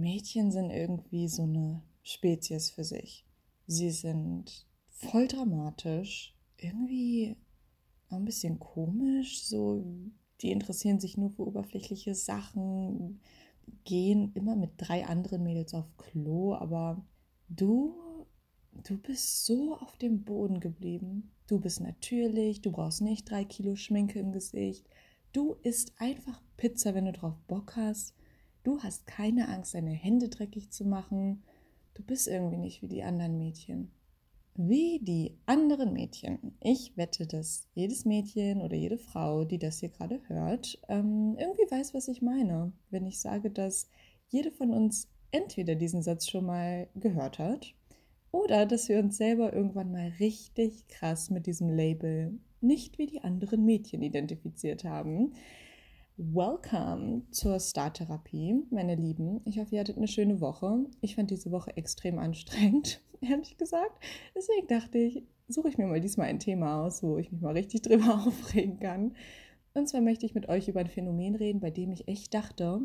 Mädchen sind irgendwie so eine Spezies für sich. Sie sind voll dramatisch, irgendwie ein bisschen komisch, so die interessieren sich nur für oberflächliche Sachen, gehen immer mit drei anderen Mädels auf Klo, aber du, du bist so auf dem Boden geblieben. Du bist natürlich, du brauchst nicht drei Kilo Schminke im Gesicht. Du isst einfach Pizza, wenn du drauf Bock hast. Du hast keine Angst, deine Hände dreckig zu machen. Du bist irgendwie nicht wie die anderen Mädchen wie die anderen Mädchen. Ich wette, dass jedes Mädchen oder jede Frau, die das hier gerade hört, ähm, irgendwie weiß, was ich meine, wenn ich sage, dass jede von uns entweder diesen Satz schon mal gehört hat oder dass wir uns selber irgendwann mal richtig krass mit diesem Label nicht wie die anderen Mädchen identifiziert haben. Welcome zur Starttherapie, meine Lieben. Ich hoffe, ihr hattet eine schöne Woche. Ich fand diese Woche extrem anstrengend, ehrlich gesagt. Deswegen dachte ich, suche ich mir mal diesmal ein Thema aus, wo ich mich mal richtig drüber aufregen kann. Und zwar möchte ich mit euch über ein Phänomen reden, bei dem ich echt dachte,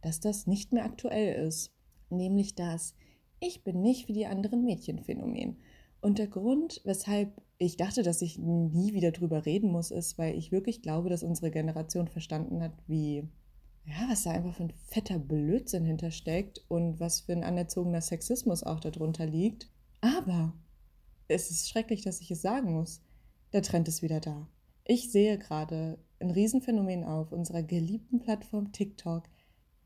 dass das nicht mehr aktuell ist. Nämlich das Ich bin nicht wie die anderen Mädchen-Phänomen. Und der Grund, weshalb ich dachte, dass ich nie wieder drüber reden muss, ist, weil ich wirklich glaube, dass unsere Generation verstanden hat, wie, ja, was da einfach für ein fetter Blödsinn hintersteckt und was für ein anerzogener Sexismus auch darunter liegt. Aber es ist schrecklich, dass ich es sagen muss. Der Trend ist wieder da. Ich sehe gerade ein Riesenphänomen auf unserer geliebten Plattform TikTok,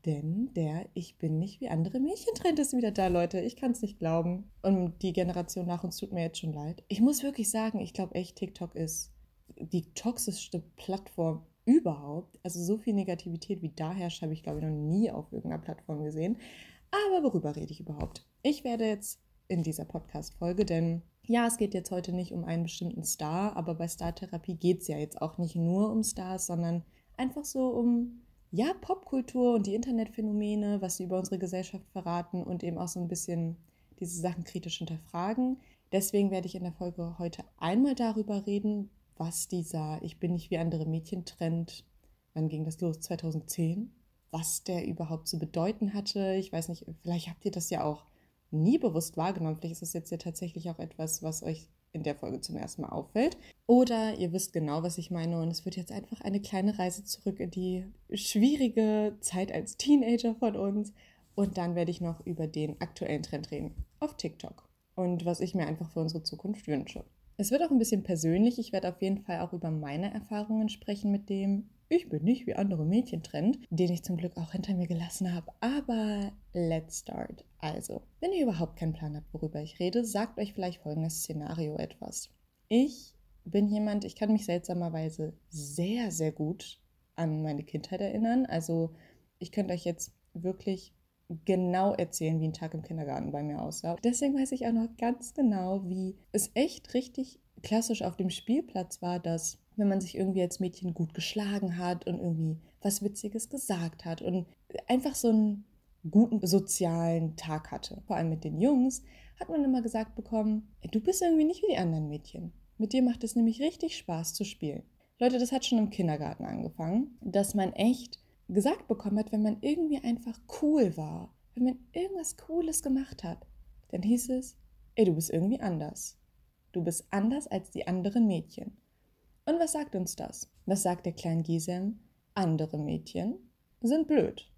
denn der Ich bin nicht wie andere Mädchentrend ist wieder da, Leute. Ich kann es nicht glauben. Und die Generation nach uns tut mir jetzt schon leid. Ich muss wirklich sagen, ich glaube echt, TikTok ist die toxischste Plattform überhaupt. Also so viel Negativität wie da herrscht, habe ich, glaube ich, noch nie auf irgendeiner Plattform gesehen. Aber worüber rede ich überhaupt? Ich werde jetzt in dieser Podcast-Folge, denn ja, es geht jetzt heute nicht um einen bestimmten Star, aber bei Star-Therapie geht es ja jetzt auch nicht nur um Stars, sondern einfach so um ja, Popkultur und die Internetphänomene, was sie über unsere Gesellschaft verraten und eben auch so ein bisschen diese Sachen kritisch hinterfragen. Deswegen werde ich in der Folge heute einmal darüber reden, was dieser Ich bin nicht wie andere Mädchen Trend, wann ging das los? 2010? Was der überhaupt zu bedeuten hatte. Ich weiß nicht, vielleicht habt ihr das ja auch nie bewusst wahrgenommen. Vielleicht ist das jetzt ja tatsächlich auch etwas, was euch in der Folge zum ersten Mal auffällt. Oder ihr wisst genau, was ich meine und es wird jetzt einfach eine kleine Reise zurück in die schwierige Zeit als Teenager von uns. Und dann werde ich noch über den aktuellen Trend reden auf TikTok und was ich mir einfach für unsere Zukunft wünsche. Es wird auch ein bisschen persönlich. Ich werde auf jeden Fall auch über meine Erfahrungen sprechen mit dem Ich bin nicht wie andere Mädchen Trend, den ich zum Glück auch hinter mir gelassen habe. Aber let's start. Also, wenn ihr überhaupt keinen Plan habt, worüber ich rede, sagt euch vielleicht folgendes Szenario etwas. Ich bin jemand, ich kann mich seltsamerweise sehr, sehr gut an meine Kindheit erinnern. Also, ich könnte euch jetzt wirklich genau erzählen, wie ein Tag im Kindergarten bei mir aussah. Deswegen weiß ich auch noch ganz genau, wie es echt richtig klassisch auf dem Spielplatz war, dass wenn man sich irgendwie als Mädchen gut geschlagen hat und irgendwie was Witziges gesagt hat und einfach so einen guten sozialen Tag hatte, vor allem mit den Jungs, hat man immer gesagt bekommen, du bist irgendwie nicht wie die anderen Mädchen. Mit dir macht es nämlich richtig Spaß zu spielen. Leute, das hat schon im Kindergarten angefangen, dass man echt gesagt bekommen hat, wenn man irgendwie einfach cool war, wenn man irgendwas Cooles gemacht hat, dann hieß es, ey, du bist irgendwie anders. Du bist anders als die anderen Mädchen. Und was sagt uns das? Was sagt der kleinen Gisem? Andere Mädchen sind blöd.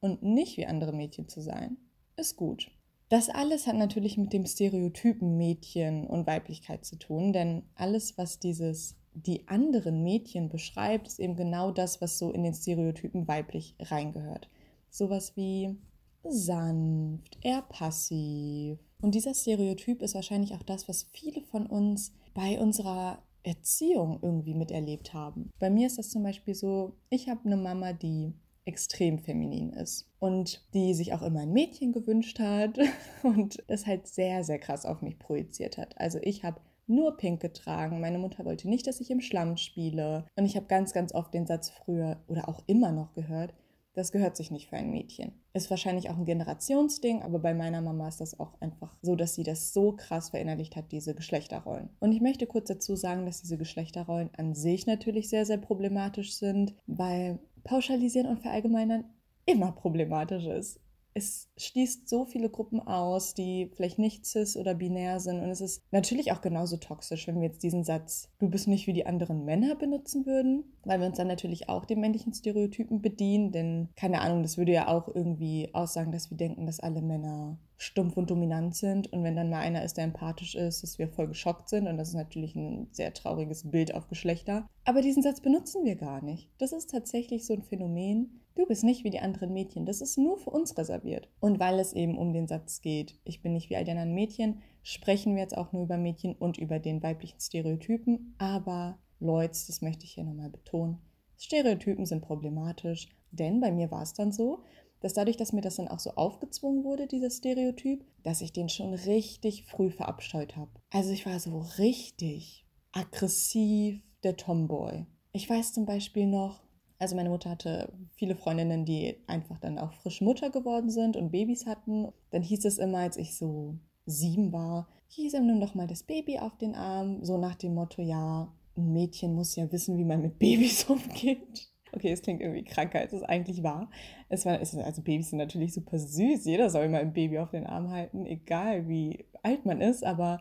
Und nicht wie andere Mädchen zu sein, ist gut. Das alles hat natürlich mit dem Stereotypen Mädchen und Weiblichkeit zu tun, denn alles, was dieses die anderen Mädchen beschreibt, ist eben genau das, was so in den Stereotypen weiblich reingehört. Sowas wie sanft, eher passiv. Und dieser Stereotyp ist wahrscheinlich auch das, was viele von uns bei unserer Erziehung irgendwie miterlebt haben. Bei mir ist das zum Beispiel so, ich habe eine Mama, die extrem feminin ist und die sich auch immer ein Mädchen gewünscht hat und es halt sehr, sehr krass auf mich projiziert hat. Also ich habe nur pink getragen. Meine Mutter wollte nicht, dass ich im Schlamm spiele. Und ich habe ganz, ganz oft den Satz früher oder auch immer noch gehört, das gehört sich nicht für ein Mädchen. Ist wahrscheinlich auch ein Generationsding, aber bei meiner Mama ist das auch einfach so, dass sie das so krass verinnerlicht hat, diese Geschlechterrollen. Und ich möchte kurz dazu sagen, dass diese Geschlechterrollen an sich natürlich sehr, sehr problematisch sind, weil pauschalisieren und verallgemeinern immer problematisch ist. Es schließt so viele Gruppen aus, die vielleicht nicht cis oder binär sind. Und es ist natürlich auch genauso toxisch, wenn wir jetzt diesen Satz, du bist nicht wie die anderen Männer benutzen würden, weil wir uns dann natürlich auch den männlichen Stereotypen bedienen. Denn keine Ahnung, das würde ja auch irgendwie aussagen, dass wir denken, dass alle Männer stumpf und dominant sind. Und wenn dann mal einer ist, der empathisch ist, dass wir voll geschockt sind. Und das ist natürlich ein sehr trauriges Bild auf Geschlechter. Aber diesen Satz benutzen wir gar nicht. Das ist tatsächlich so ein Phänomen, Du bist nicht wie die anderen Mädchen, das ist nur für uns reserviert. Und weil es eben um den Satz geht, ich bin nicht wie all die anderen Mädchen, sprechen wir jetzt auch nur über Mädchen und über den weiblichen Stereotypen. Aber Leute, das möchte ich hier nochmal betonen, Stereotypen sind problematisch, denn bei mir war es dann so, dass dadurch, dass mir das dann auch so aufgezwungen wurde, dieser Stereotyp, dass ich den schon richtig früh verabscheut habe. Also ich war so richtig aggressiv, der Tomboy. Ich weiß zum Beispiel noch, also meine Mutter hatte viele Freundinnen, die einfach dann auch frisch Mutter geworden sind und Babys hatten. Dann hieß es immer, als ich so sieben war, hieß ihm nun doch mal das Baby auf den Arm, so nach dem Motto, ja, ein Mädchen muss ja wissen, wie man mit Babys umgeht. Okay, es klingt irgendwie kranker, als es eigentlich war. Es war also Babys sind natürlich super süß. Jeder soll mal ein Baby auf den Arm halten, egal wie alt man ist. Aber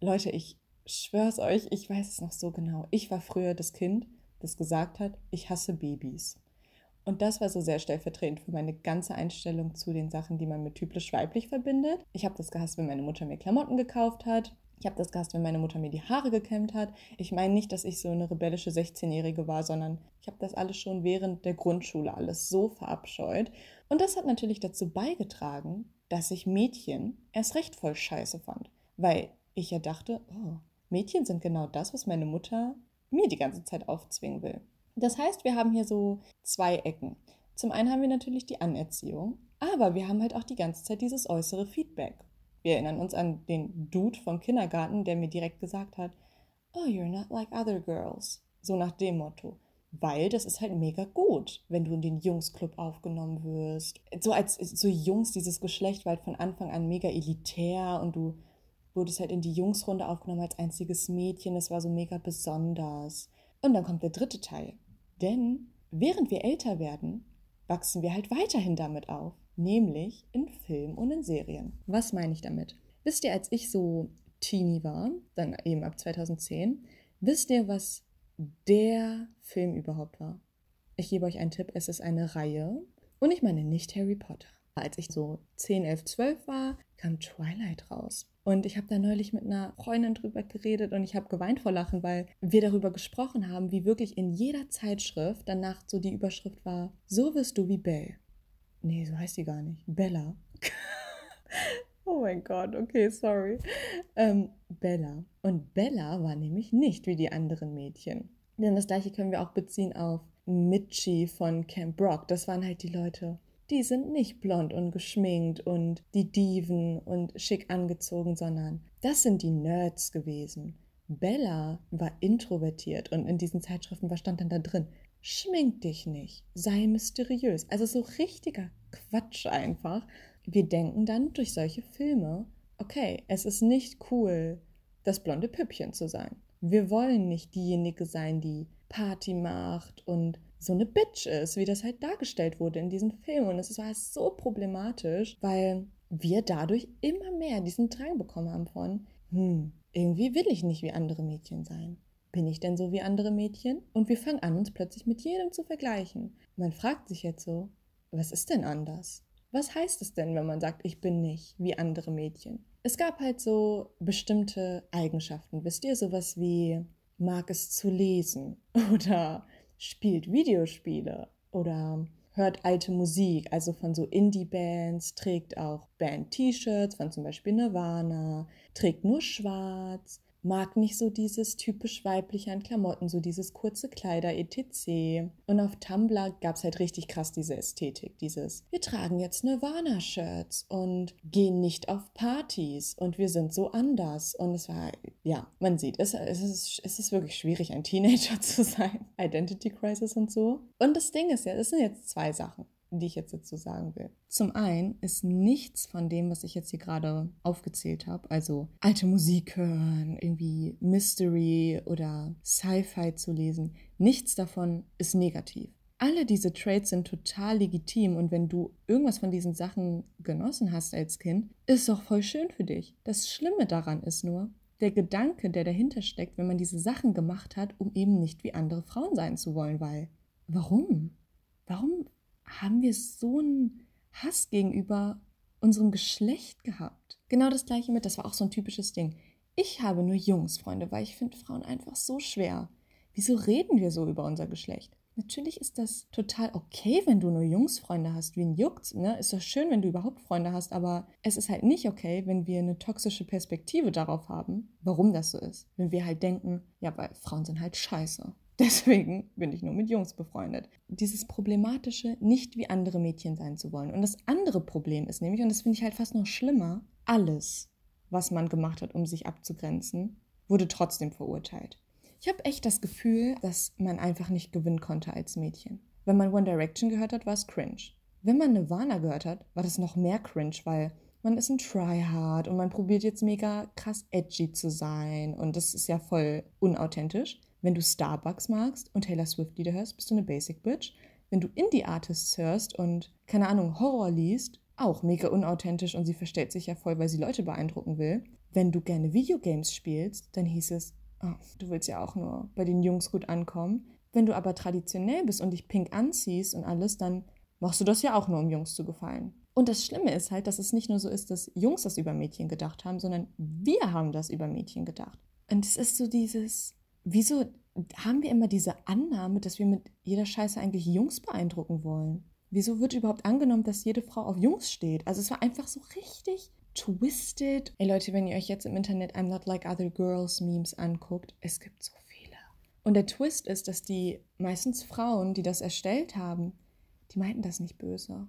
Leute, ich schwör's euch, ich weiß es noch so genau. Ich war früher das Kind, das gesagt hat, ich hasse Babys. Und das war so sehr stellvertretend für meine ganze Einstellung zu den Sachen, die man mit typisch weiblich verbindet. Ich habe das gehasst, wenn meine Mutter mir Klamotten gekauft hat. Ich habe das gehasst, wenn meine Mutter mir die Haare gekämmt hat. Ich meine nicht, dass ich so eine rebellische 16-Jährige war, sondern ich habe das alles schon während der Grundschule alles so verabscheut. Und das hat natürlich dazu beigetragen, dass ich Mädchen erst recht voll scheiße fand. Weil ich ja dachte, oh, Mädchen sind genau das, was meine Mutter mir die ganze Zeit aufzwingen will. Das heißt, wir haben hier so zwei Ecken. Zum einen haben wir natürlich die Anerziehung, aber wir haben halt auch die ganze Zeit dieses äußere Feedback. Wir erinnern uns an den Dude vom Kindergarten, der mir direkt gesagt hat, Oh, you're not like other girls. So nach dem Motto. Weil das ist halt mega gut, wenn du in den Jungsclub aufgenommen wirst. So als so Jungs, dieses Geschlecht war halt von Anfang an mega elitär und du wurdest halt in die Jungsrunde aufgenommen als einziges Mädchen. Das war so mega besonders. Und dann kommt der dritte Teil. Denn während wir älter werden, wachsen wir halt weiterhin damit auf. Nämlich in Film und in Serien. Was meine ich damit? Wisst ihr, als ich so Teenie war, dann eben ab 2010, wisst ihr, was der Film überhaupt war? Ich gebe euch einen Tipp, es ist eine Reihe. Und ich meine nicht Harry Potter. Als ich so 10, 11, 12 war, kam Twilight raus. Und ich habe da neulich mit einer Freundin drüber geredet und ich habe geweint vor Lachen, weil wir darüber gesprochen haben, wie wirklich in jeder Zeitschrift danach so die Überschrift war, so wirst du wie Belle. Nee, so heißt sie gar nicht. Bella. oh mein Gott, okay, sorry. Ähm, Bella. Und Bella war nämlich nicht wie die anderen Mädchen. Denn das gleiche können wir auch beziehen auf Mitchie von Camp Rock. Das waren halt die Leute, die sind nicht blond und geschminkt und die Diven und schick angezogen, sondern das sind die Nerds gewesen. Bella war introvertiert und in diesen Zeitschriften, was stand dann da drin? Schmink dich nicht, sei mysteriös. Also so richtiger Quatsch einfach. Wir denken dann durch solche Filme, okay, es ist nicht cool, das blonde Püppchen zu sein. Wir wollen nicht diejenige sein, die Party macht und so eine Bitch ist, wie das halt dargestellt wurde in diesem Film. Und es war so problematisch, weil wir dadurch immer mehr diesen Drang bekommen haben von, hm, irgendwie will ich nicht wie andere Mädchen sein. Bin ich denn so wie andere Mädchen? Und wir fangen an, uns plötzlich mit jedem zu vergleichen. Man fragt sich jetzt so, was ist denn anders? Was heißt es denn, wenn man sagt, ich bin nicht wie andere Mädchen? Es gab halt so bestimmte Eigenschaften. Wisst ihr, sowas wie mag es zu lesen oder spielt Videospiele oder hört alte Musik, also von so Indie-Bands, trägt auch Band-T-Shirts von zum Beispiel Nirvana, trägt nur schwarz, mag nicht so dieses typisch weibliche an Klamotten, so dieses kurze Kleider etc. Und auf Tumblr gab es halt richtig krass diese Ästhetik, dieses wir tragen jetzt Nirvana-Shirts und gehen nicht auf Partys und wir sind so anders. Und es war, ja, man sieht, es, es, ist, es ist wirklich schwierig, ein Teenager zu sein. Identity Crisis und so. Und das Ding ist ja, es sind jetzt zwei Sachen die ich jetzt dazu sagen will. Zum einen ist nichts von dem, was ich jetzt hier gerade aufgezählt habe, also alte Musik hören, irgendwie Mystery oder Sci-Fi zu lesen, nichts davon ist negativ. alle diese Traits sind total legitim und wenn du irgendwas von diesen Sachen genossen hast als Kind, ist doch voll schön für dich. Das Schlimme daran ist nur, der Gedanke, der dahinter steckt, wenn man diese Sachen gemacht hat, um eben nicht wie andere Frauen sein zu wollen, weil warum? Warum haben wir so einen Hass gegenüber unserem Geschlecht gehabt? Genau das gleiche mit, das war auch so ein typisches Ding. Ich habe nur Jungsfreunde, weil ich finde Frauen einfach so schwer. Wieso reden wir so über unser Geschlecht? Natürlich ist das total okay, wenn du nur Jungsfreunde hast, wie ein Juckt. Ne? Ist doch schön, wenn du überhaupt Freunde hast, aber es ist halt nicht okay, wenn wir eine toxische Perspektive darauf haben, warum das so ist. Wenn wir halt denken, ja, weil Frauen sind halt scheiße. Deswegen bin ich nur mit Jungs befreundet. Dieses problematische, nicht wie andere Mädchen sein zu wollen. Und das andere Problem ist nämlich, und das finde ich halt fast noch schlimmer, alles, was man gemacht hat, um sich abzugrenzen, wurde trotzdem verurteilt. Ich habe echt das Gefühl, dass man einfach nicht gewinnen konnte als Mädchen. Wenn man One Direction gehört hat, war es cringe. Wenn man Nirvana gehört hat, war das noch mehr cringe, weil man ist ein Tryhard und man probiert jetzt mega krass edgy zu sein und das ist ja voll unauthentisch. Wenn du Starbucks magst und Taylor Swift Lieder hörst, bist du eine Basic Bitch. Wenn du Indie-Artists hörst und, keine Ahnung, Horror liest, auch mega unauthentisch und sie verstellt sich ja voll, weil sie Leute beeindrucken will. Wenn du gerne Videogames spielst, dann hieß es, oh, du willst ja auch nur bei den Jungs gut ankommen. Wenn du aber traditionell bist und dich pink anziehst und alles, dann machst du das ja auch nur, um Jungs zu gefallen. Und das Schlimme ist halt, dass es nicht nur so ist, dass Jungs das über Mädchen gedacht haben, sondern wir haben das über Mädchen gedacht. Und es ist so dieses, wieso haben wir immer diese Annahme, dass wir mit jeder Scheiße eigentlich Jungs beeindrucken wollen? Wieso wird überhaupt angenommen, dass jede Frau auf Jungs steht? Also es war einfach so richtig twisted. Ey Leute, wenn ihr euch jetzt im Internet I'm Not Like Other Girls Memes anguckt, es gibt so viele. Und der Twist ist, dass die meistens Frauen, die das erstellt haben, die meinten das nicht böse.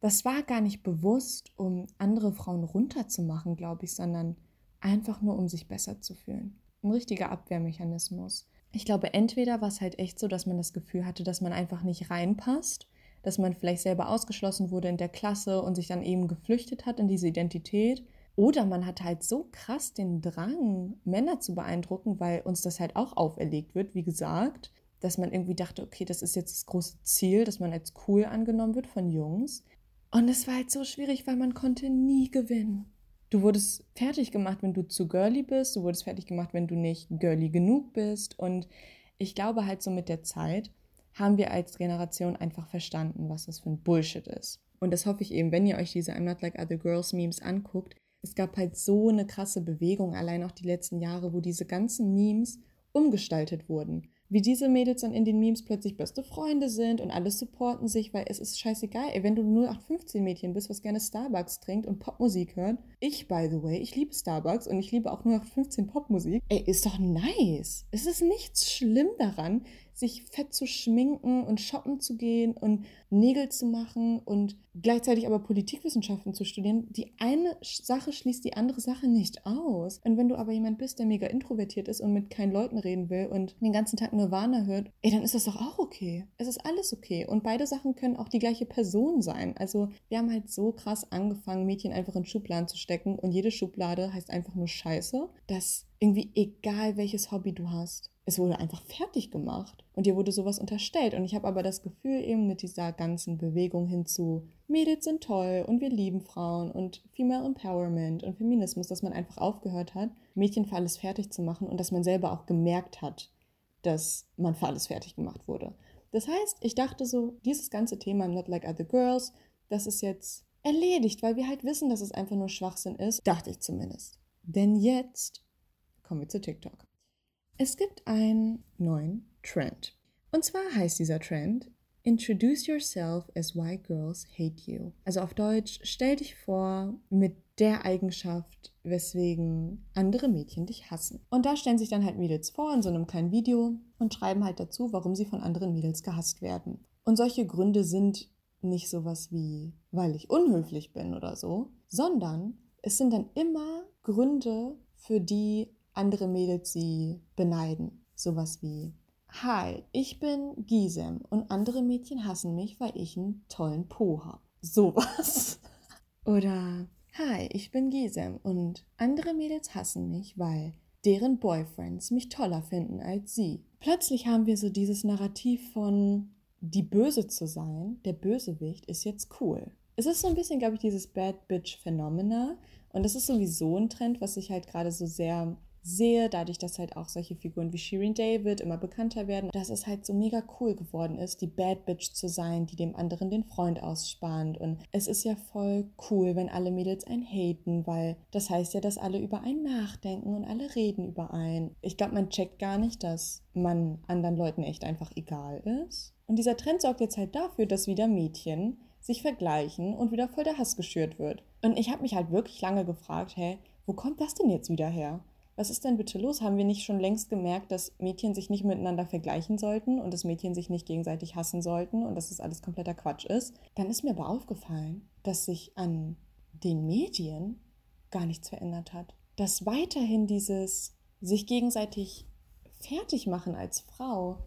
Das war gar nicht bewusst, um andere Frauen runterzumachen, glaube ich, sondern einfach nur, um sich besser zu fühlen. Ein richtiger Abwehrmechanismus. Ich glaube, entweder war es halt echt so, dass man das Gefühl hatte, dass man einfach nicht reinpasst dass man vielleicht selber ausgeschlossen wurde in der Klasse und sich dann eben geflüchtet hat in diese Identität. Oder man hat halt so krass den Drang, Männer zu beeindrucken, weil uns das halt auch auferlegt wird, wie gesagt, dass man irgendwie dachte, okay, das ist jetzt das große Ziel, dass man als cool angenommen wird von Jungs. Und es war halt so schwierig, weil man konnte nie gewinnen. Du wurdest fertig gemacht, wenn du zu girly bist, du wurdest fertig gemacht, wenn du nicht girly genug bist. Und ich glaube halt so mit der Zeit, haben wir als Generation einfach verstanden, was das für ein Bullshit ist. Und das hoffe ich eben, wenn ihr euch diese I'm Not Like Other Girls Memes anguckt. Es gab halt so eine krasse Bewegung, allein auch die letzten Jahre, wo diese ganzen Memes umgestaltet wurden wie diese Mädels dann in den Memes plötzlich beste Freunde sind und alle supporten sich, weil es ist scheißegal. Ey, wenn du nur 815 Mädchen bist, was gerne Starbucks trinkt und Popmusik hört. Ich, by the way, ich liebe Starbucks und ich liebe auch nur 815 Popmusik. Ey, ist doch nice. Es ist nichts schlimm daran, sich fett zu schminken und shoppen zu gehen und Nägel zu machen und gleichzeitig aber Politikwissenschaften zu studieren. Die eine Sache schließt die andere Sache nicht aus. Und wenn du aber jemand bist, der mega introvertiert ist und mit keinen Leuten reden will und den ganzen Tag Nirvana hört, ey, dann ist das doch auch okay. Es ist alles okay. Und beide Sachen können auch die gleiche Person sein. Also wir haben halt so krass angefangen, Mädchen einfach in Schubladen zu stecken und jede Schublade heißt einfach nur Scheiße, dass irgendwie egal welches Hobby du hast, es wurde einfach fertig gemacht und dir wurde sowas unterstellt. Und ich habe aber das Gefühl, eben mit dieser ganzen Bewegung hinzu, Mädels sind toll und wir lieben Frauen und Female Empowerment und Feminismus, dass man einfach aufgehört hat, Mädchen für alles fertig zu machen und dass man selber auch gemerkt hat, dass man für alles fertig gemacht wurde. Das heißt, ich dachte so, dieses ganze Thema not like other girls, das ist jetzt erledigt, weil wir halt wissen, dass es einfach nur Schwachsinn ist. Dachte ich zumindest. Denn jetzt kommen wir zu TikTok. Es gibt einen neuen Trend. Und zwar heißt dieser Trend Introduce yourself as why girls hate you. Also auf Deutsch, stell dich vor mit der Eigenschaft, weswegen andere Mädchen dich hassen. Und da stellen sich dann halt Mädels vor in so einem kleinen Video und schreiben halt dazu, warum sie von anderen Mädels gehasst werden. Und solche Gründe sind nicht sowas wie, weil ich unhöflich bin oder so, sondern es sind dann immer Gründe, für die andere Mädels sie beneiden. Sowas wie, Hi, ich bin Gisem und andere Mädchen hassen mich, weil ich einen tollen Po habe. Sowas. Oder, Hi, ich bin Gisem und andere Mädels hassen mich, weil deren Boyfriends mich toller finden als sie. Plötzlich haben wir so dieses Narrativ von die Böse zu sein, der Bösewicht, ist jetzt cool. Es ist so ein bisschen, glaube ich, dieses Bad Bitch Phenomena. Und das ist sowieso ein Trend, was sich halt gerade so sehr sehe, dadurch, dass halt auch solche Figuren wie Shirin David immer bekannter werden, dass es halt so mega cool geworden ist, die Bad Bitch zu sein, die dem anderen den Freund ausspannt. Und es ist ja voll cool, wenn alle Mädels einen haten, weil das heißt ja, dass alle über einen nachdenken und alle reden über einen. Ich glaube, man checkt gar nicht, dass man anderen Leuten echt einfach egal ist. Und dieser Trend sorgt jetzt halt dafür, dass wieder Mädchen sich vergleichen und wieder voll der Hass geschürt wird. Und ich habe mich halt wirklich lange gefragt, hey, wo kommt das denn jetzt wieder her? Was ist denn bitte los? Haben wir nicht schon längst gemerkt, dass Mädchen sich nicht miteinander vergleichen sollten und dass Mädchen sich nicht gegenseitig hassen sollten und dass das alles kompletter Quatsch ist? Dann ist mir aber aufgefallen, dass sich an den Medien gar nichts verändert hat. Dass weiterhin dieses sich gegenseitig fertig machen als Frau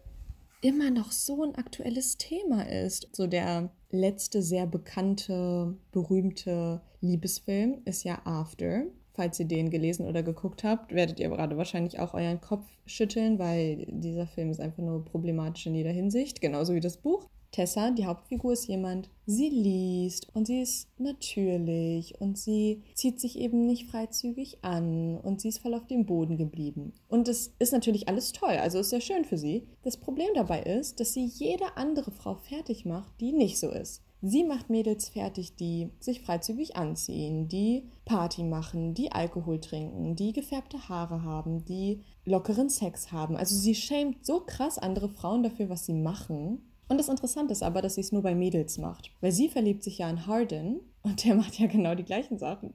immer noch so ein aktuelles Thema ist. So der letzte sehr bekannte, berühmte Liebesfilm ist ja After falls ihr den gelesen oder geguckt habt, werdet ihr gerade wahrscheinlich auch euren Kopf schütteln, weil dieser Film ist einfach nur problematisch in jeder Hinsicht, genauso wie das Buch. Tessa, die Hauptfigur, ist jemand, sie liest und sie ist natürlich und sie zieht sich eben nicht freizügig an und sie ist voll auf dem Boden geblieben. Und das ist natürlich alles toll, also ist sehr schön für sie. Das Problem dabei ist, dass sie jede andere Frau fertig macht, die nicht so ist. Sie macht Mädels fertig, die sich freizügig anziehen, die Party machen, die Alkohol trinken, die gefärbte Haare haben, die lockeren Sex haben. Also sie schämt so krass andere Frauen dafür, was sie machen. Und das Interessante ist aber, dass sie es nur bei Mädels macht. Weil sie verliebt sich ja in Harden und der macht ja genau die gleichen Sachen.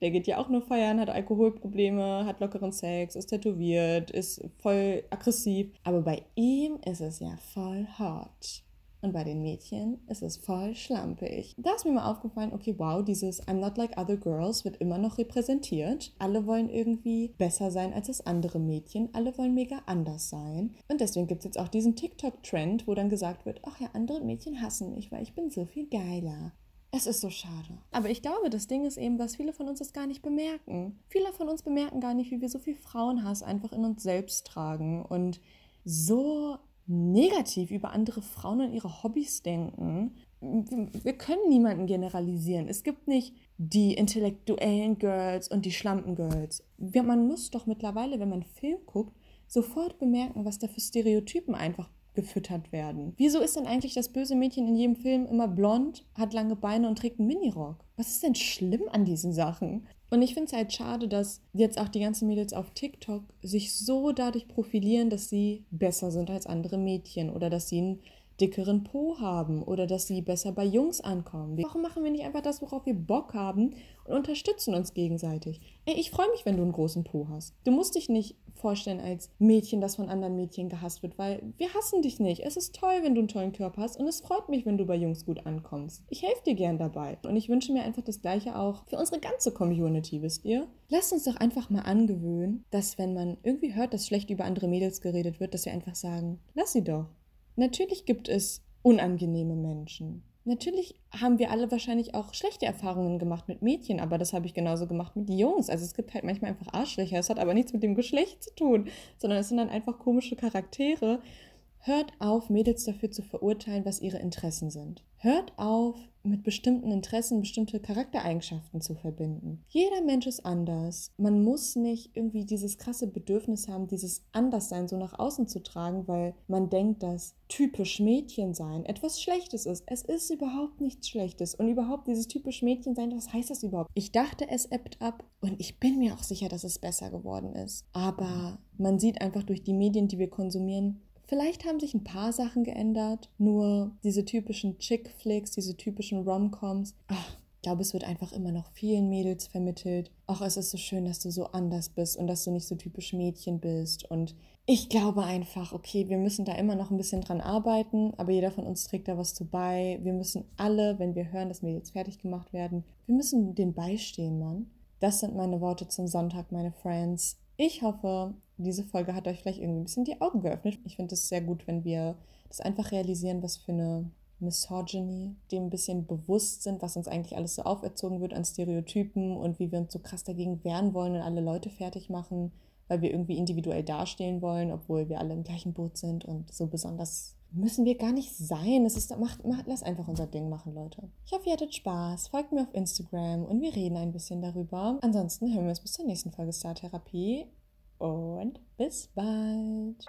Der geht ja auch nur feiern, hat Alkoholprobleme, hat lockeren Sex, ist tätowiert, ist voll aggressiv. Aber bei ihm ist es ja voll hart. Und bei den Mädchen ist es voll schlampig. Da ist mir mal aufgefallen, okay, wow, dieses I'm not like other girls wird immer noch repräsentiert. Alle wollen irgendwie besser sein als das andere Mädchen. Alle wollen mega anders sein. Und deswegen gibt es jetzt auch diesen TikTok-Trend, wo dann gesagt wird, ach ja, andere Mädchen hassen mich, weil ich bin so viel geiler. Es ist so schade. Aber ich glaube, das Ding ist eben, dass viele von uns das gar nicht bemerken. Viele von uns bemerken gar nicht, wie wir so viel Frauenhass einfach in uns selbst tragen und so negativ über andere Frauen und ihre Hobbys denken. Wir können niemanden generalisieren. Es gibt nicht die intellektuellen Girls und die schlampen Girls. Man muss doch mittlerweile, wenn man Film guckt, sofort bemerken, was da für Stereotypen einfach gefüttert werden. Wieso ist denn eigentlich das böse Mädchen in jedem Film immer blond, hat lange Beine und trägt einen Minirock? Was ist denn schlimm an diesen Sachen? Und ich finde es halt schade, dass jetzt auch die ganzen Mädels auf TikTok sich so dadurch profilieren, dass sie besser sind als andere Mädchen oder dass sie einen dickeren Po haben oder dass sie besser bei Jungs ankommen. Warum machen wir nicht einfach das, worauf wir Bock haben und unterstützen uns gegenseitig? Ey, ich freue mich, wenn du einen großen Po hast. Du musst dich nicht vorstellen als Mädchen, das von anderen Mädchen gehasst wird, weil wir hassen dich nicht. Es ist toll, wenn du einen tollen Körper hast und es freut mich, wenn du bei Jungs gut ankommst. Ich helfe dir gern dabei und ich wünsche mir einfach das Gleiche auch für unsere ganze Community, wisst ihr? Lasst uns doch einfach mal angewöhnen, dass wenn man irgendwie hört, dass schlecht über andere Mädels geredet wird, dass wir einfach sagen, lass sie doch. Natürlich gibt es unangenehme Menschen. Natürlich haben wir alle wahrscheinlich auch schlechte Erfahrungen gemacht mit Mädchen, aber das habe ich genauso gemacht mit Jungs. Also es gibt halt manchmal einfach Arschlöcher. Es hat aber nichts mit dem Geschlecht zu tun, sondern es sind dann einfach komische Charaktere. Hört auf, Mädels dafür zu verurteilen, was ihre Interessen sind. Hört auf, mit bestimmten Interessen bestimmte Charaktereigenschaften zu verbinden. Jeder Mensch ist anders. Man muss nicht irgendwie dieses krasse Bedürfnis haben, dieses Anderssein so nach außen zu tragen, weil man denkt, dass typisch Mädchen sein etwas Schlechtes ist. Es ist überhaupt nichts Schlechtes. Und überhaupt dieses typisch Mädchen sein, was heißt das überhaupt? Ich dachte, es ebbt ab und ich bin mir auch sicher, dass es besser geworden ist. Aber man sieht einfach durch die Medien, die wir konsumieren, Vielleicht haben sich ein paar Sachen geändert, nur diese typischen Chick-Flicks, diese typischen Rom-Coms. Ich glaube, es wird einfach immer noch vielen Mädels vermittelt. Ach, es ist so schön, dass du so anders bist und dass du nicht so typisch Mädchen bist. Und ich glaube einfach, okay, wir müssen da immer noch ein bisschen dran arbeiten, aber jeder von uns trägt da was zu bei. Wir müssen alle, wenn wir hören, dass Mädels fertig gemacht werden, wir müssen den beistehen, Mann. Das sind meine Worte zum Sonntag, meine Friends. Ich hoffe, diese Folge hat euch vielleicht irgendwie ein bisschen die Augen geöffnet. Ich finde es sehr gut, wenn wir das einfach realisieren, was für eine Misogyny, dem ein bisschen bewusst sind, was uns eigentlich alles so auferzogen wird an Stereotypen und wie wir uns so krass dagegen wehren wollen und alle Leute fertig machen, weil wir irgendwie individuell dastehen wollen, obwohl wir alle im gleichen Boot sind und so besonders müssen wir gar nicht sein. Es ist, macht, macht, lass einfach unser Ding machen, Leute. Ich hoffe, ihr hattet Spaß. Folgt mir auf Instagram und wir reden ein bisschen darüber. Ansonsten hören wir uns bis zur nächsten Folge Star Therapie und bis bald.